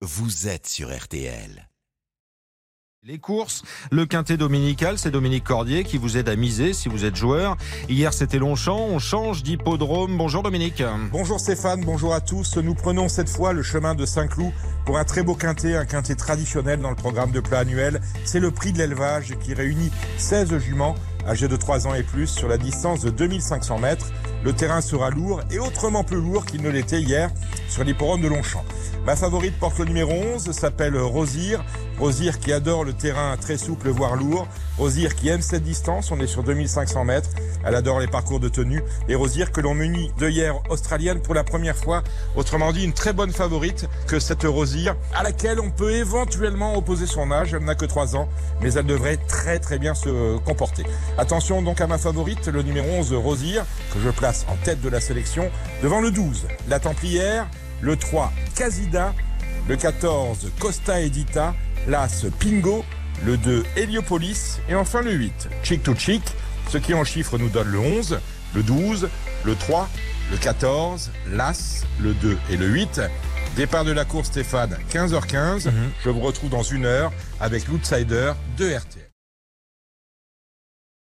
vous êtes sur RTL. Les courses, le quintet dominical, c'est Dominique Cordier qui vous aide à miser si vous êtes joueur. Hier c'était Longchamp, on change d'hippodrome. Bonjour Dominique. Bonjour Stéphane, bonjour à tous. Nous prenons cette fois le chemin de Saint-Cloud pour un très beau quintet, un quintet traditionnel dans le programme de plat annuel. C'est le prix de l'élevage qui réunit 16 juments âgés de 3 ans et plus sur la distance de 2500 mètres. Le terrain sera lourd et autrement plus lourd qu'il ne l'était hier sur l'hipporome de Longchamp. Ma favorite porte le numéro 11, s'appelle Rosir. Rosir qui adore le terrain très souple, voire lourd. Rosir qui aime cette distance, on est sur 2500 mètres. Elle adore les parcours de tenue. Et Rosir que l'on munit de hier australienne pour la première fois. Autrement dit, une très bonne favorite que cette Rosir, à laquelle on peut éventuellement opposer son âge. Elle n'a que 3 ans, mais elle devrait très très bien se comporter. Attention donc à ma favorite, le numéro 11 Rosir, que je place en tête de la sélection, devant le 12, la Templière, le 3 Casida, le 14 Costa Edita, l'As Pingo, le 2 Heliopolis et enfin le 8 Chic to Chic. Ce qui en chiffre nous donne le 11, le 12, le 3, le 14, l'As, le 2 et le 8. Départ de la course Stéphane, 15h15. Je vous retrouve dans une heure avec l'outsider de RTL.